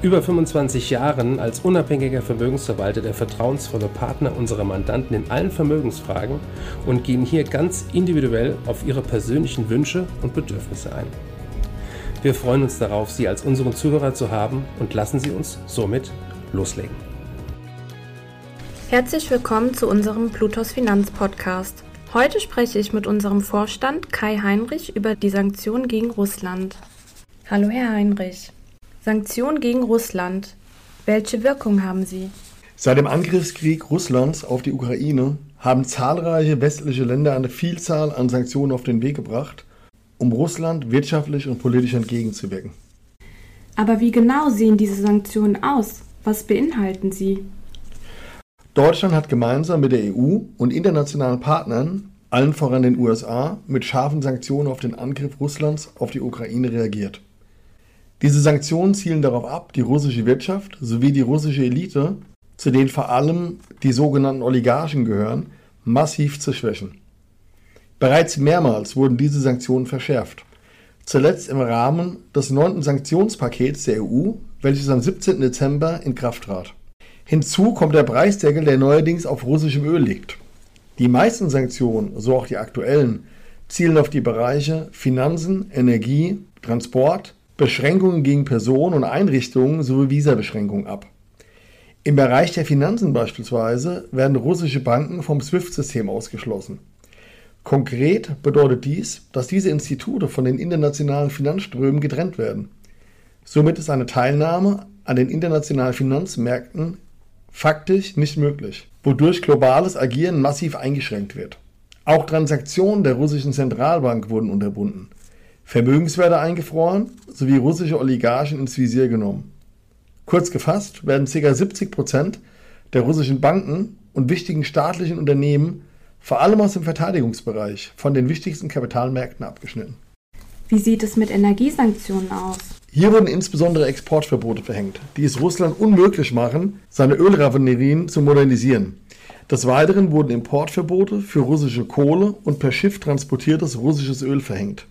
über 25 Jahren als unabhängiger Vermögensverwalter der vertrauensvolle Partner unserer Mandanten in allen Vermögensfragen und gehen hier ganz individuell auf ihre persönlichen Wünsche und Bedürfnisse ein. Wir freuen uns darauf, Sie als unseren Zuhörer zu haben und lassen Sie uns somit loslegen. Herzlich willkommen zu unserem Plutos Finanz Podcast. Heute spreche ich mit unserem Vorstand Kai Heinrich über die Sanktionen gegen Russland. Hallo, Herr Heinrich. Sanktionen gegen Russland. Welche Wirkung haben sie? Seit dem Angriffskrieg Russlands auf die Ukraine haben zahlreiche westliche Länder eine Vielzahl an Sanktionen auf den Weg gebracht, um Russland wirtschaftlich und politisch entgegenzuwirken. Aber wie genau sehen diese Sanktionen aus? Was beinhalten sie? Deutschland hat gemeinsam mit der EU und internationalen Partnern, allen voran den USA, mit scharfen Sanktionen auf den Angriff Russlands auf die Ukraine reagiert. Diese Sanktionen zielen darauf ab, die russische Wirtschaft sowie die russische Elite, zu denen vor allem die sogenannten Oligarchen gehören, massiv zu schwächen. Bereits mehrmals wurden diese Sanktionen verschärft. Zuletzt im Rahmen des neunten Sanktionspakets der EU, welches am 17. Dezember in Kraft trat. Hinzu kommt der Preisdeckel, der neuerdings auf russischem Öl liegt. Die meisten Sanktionen, so auch die aktuellen, zielen auf die Bereiche Finanzen, Energie, Transport, Beschränkungen gegen Personen und Einrichtungen sowie Visabeschränkungen ab. Im Bereich der Finanzen beispielsweise werden russische Banken vom SWIFT-System ausgeschlossen. Konkret bedeutet dies, dass diese Institute von den internationalen Finanzströmen getrennt werden. Somit ist eine Teilnahme an den internationalen Finanzmärkten faktisch nicht möglich, wodurch globales Agieren massiv eingeschränkt wird. Auch Transaktionen der russischen Zentralbank wurden unterbunden. Vermögenswerte eingefroren sowie russische Oligarchen ins Visier genommen. Kurz gefasst werden ca. 70 Prozent der russischen Banken und wichtigen staatlichen Unternehmen vor allem aus dem Verteidigungsbereich von den wichtigsten Kapitalmärkten abgeschnitten. Wie sieht es mit Energiesanktionen aus? Hier wurden insbesondere Exportverbote verhängt, die es Russland unmöglich machen, seine Ölraffinerien zu modernisieren. Des Weiteren wurden Importverbote für russische Kohle und per Schiff transportiertes russisches Öl verhängt.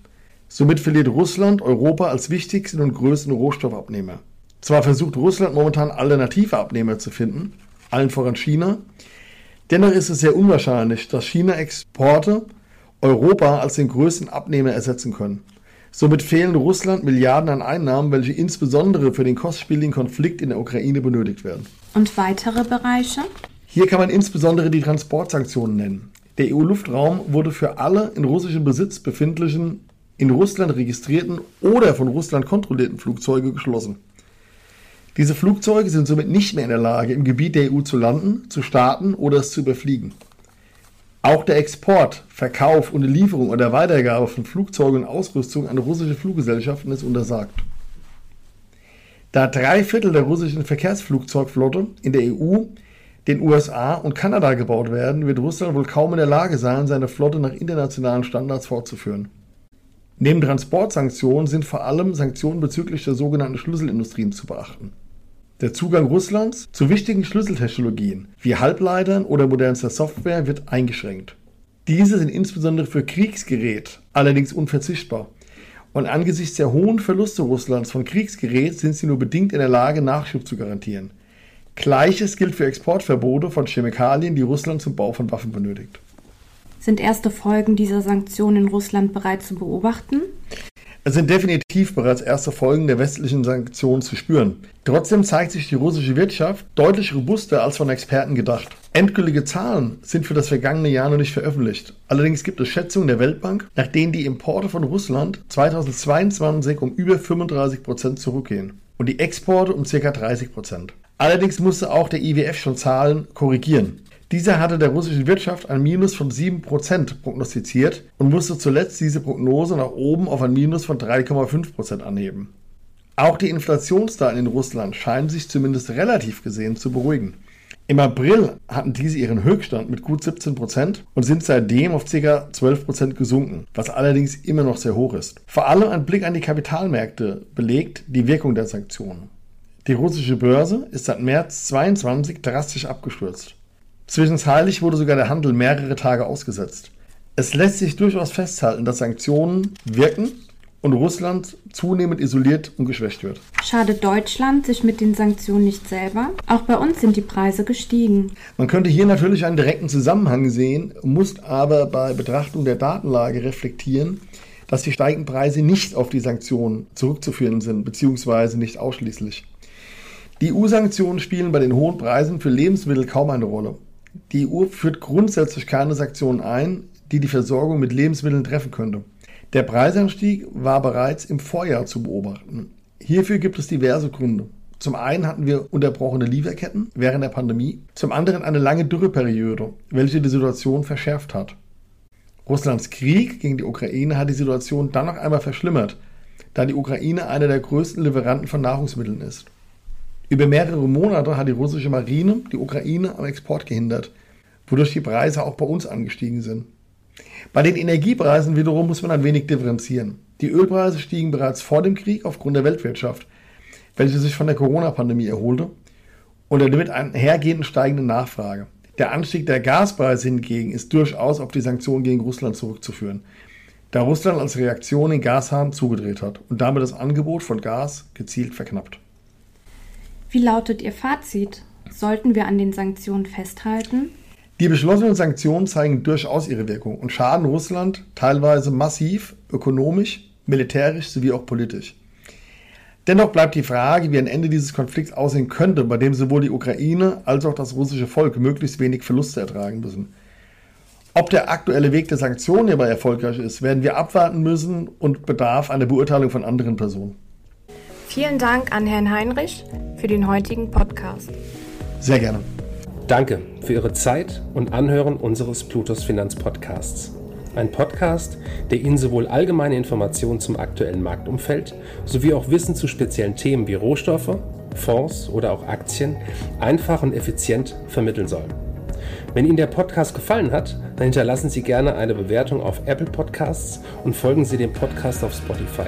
Somit verliert Russland Europa als wichtigsten und größten Rohstoffabnehmer. Zwar versucht Russland momentan alternative Abnehmer zu finden, allen voran China, dennoch ist es sehr unwahrscheinlich, dass China-Exporte Europa als den größten Abnehmer ersetzen können. Somit fehlen Russland Milliarden an Einnahmen, welche insbesondere für den kostspieligen Konflikt in der Ukraine benötigt werden. Und weitere Bereiche? Hier kann man insbesondere die Transportsanktionen nennen. Der EU-Luftraum wurde für alle in russischem Besitz befindlichen in Russland registrierten oder von Russland kontrollierten Flugzeuge geschlossen. Diese Flugzeuge sind somit nicht mehr in der Lage, im Gebiet der EU zu landen, zu starten oder es zu überfliegen. Auch der Export, Verkauf und Lieferung oder Weitergabe von Flugzeugen und Ausrüstung an russische Fluggesellschaften ist untersagt. Da drei Viertel der russischen Verkehrsflugzeugflotte in der EU, den USA und Kanada gebaut werden, wird Russland wohl kaum in der Lage sein, seine Flotte nach internationalen Standards fortzuführen. Neben Transportsanktionen sind vor allem Sanktionen bezüglich der sogenannten Schlüsselindustrien zu beachten. Der Zugang Russlands zu wichtigen Schlüsseltechnologien wie Halbleitern oder modernster Software wird eingeschränkt. Diese sind insbesondere für Kriegsgerät allerdings unverzichtbar. Und angesichts der hohen Verluste Russlands von Kriegsgerät sind sie nur bedingt in der Lage, Nachschub zu garantieren. Gleiches gilt für Exportverbote von Chemikalien, die Russland zum Bau von Waffen benötigt. Sind erste Folgen dieser Sanktionen in Russland bereits zu beobachten? Es sind definitiv bereits erste Folgen der westlichen Sanktionen zu spüren. Trotzdem zeigt sich die russische Wirtschaft deutlich robuster als von Experten gedacht. Endgültige Zahlen sind für das vergangene Jahr noch nicht veröffentlicht. Allerdings gibt es Schätzungen der Weltbank, nach denen die Importe von Russland 2022 um über 35 Prozent zurückgehen und die Exporte um ca. 30 Prozent. Allerdings musste auch der IWF schon Zahlen korrigieren. Dieser hatte der russischen Wirtschaft ein Minus von 7% prognostiziert und musste zuletzt diese Prognose nach oben auf ein Minus von 3,5% anheben. Auch die Inflationsdaten in Russland scheinen sich zumindest relativ gesehen zu beruhigen. Im April hatten diese ihren Höchststand mit gut 17 Prozent und sind seitdem auf ca. 12 Prozent gesunken, was allerdings immer noch sehr hoch ist. Vor allem ein Blick an die Kapitalmärkte belegt die Wirkung der Sanktionen. Die russische Börse ist seit März 22 drastisch abgestürzt. Zwischenzeitlich wurde sogar der Handel mehrere Tage ausgesetzt. Es lässt sich durchaus festhalten, dass Sanktionen wirken und Russland zunehmend isoliert und geschwächt wird. Schadet Deutschland sich mit den Sanktionen nicht selber? Auch bei uns sind die Preise gestiegen. Man könnte hier natürlich einen direkten Zusammenhang sehen, muss aber bei Betrachtung der Datenlage reflektieren, dass die steigenden Preise nicht auf die Sanktionen zurückzuführen sind, beziehungsweise nicht ausschließlich. Die EU-Sanktionen spielen bei den hohen Preisen für Lebensmittel kaum eine Rolle. Die EU führt grundsätzlich keine Sanktionen ein, die die Versorgung mit Lebensmitteln treffen könnte. Der Preisanstieg war bereits im Vorjahr zu beobachten. Hierfür gibt es diverse Gründe. Zum einen hatten wir unterbrochene Lieferketten während der Pandemie, zum anderen eine lange Dürreperiode, welche die Situation verschärft hat. Russlands Krieg gegen die Ukraine hat die Situation dann noch einmal verschlimmert, da die Ukraine einer der größten Lieferanten von Nahrungsmitteln ist. Über mehrere Monate hat die russische Marine die Ukraine am Export gehindert, wodurch die Preise auch bei uns angestiegen sind. Bei den Energiepreisen wiederum muss man ein wenig differenzieren. Die Ölpreise stiegen bereits vor dem Krieg aufgrund der Weltwirtschaft, welche sich von der Corona-Pandemie erholte und damit einhergehenden steigenden Nachfrage. Der Anstieg der Gaspreise hingegen ist durchaus auf die Sanktionen gegen Russland zurückzuführen, da Russland als Reaktion den Gashahn zugedreht hat und damit das Angebot von Gas gezielt verknappt. Wie lautet Ihr Fazit? Sollten wir an den Sanktionen festhalten? Die beschlossenen Sanktionen zeigen durchaus ihre Wirkung und schaden Russland teilweise massiv, ökonomisch, militärisch sowie auch politisch. Dennoch bleibt die Frage, wie ein Ende dieses Konflikts aussehen könnte, bei dem sowohl die Ukraine als auch das russische Volk möglichst wenig Verluste ertragen müssen. Ob der aktuelle Weg der Sanktionen hierbei erfolgreich ist, werden wir abwarten müssen und bedarf einer Beurteilung von anderen Personen. Vielen Dank an Herrn Heinrich für den heutigen Podcast. Sehr gerne. Danke für Ihre Zeit und Anhören unseres Plutos Finanz Podcasts. Ein Podcast, der Ihnen sowohl allgemeine Informationen zum aktuellen Marktumfeld sowie auch Wissen zu speziellen Themen wie Rohstoffe, Fonds oder auch Aktien einfach und effizient vermitteln soll. Wenn Ihnen der Podcast gefallen hat, dann hinterlassen Sie gerne eine Bewertung auf Apple Podcasts und folgen Sie dem Podcast auf Spotify.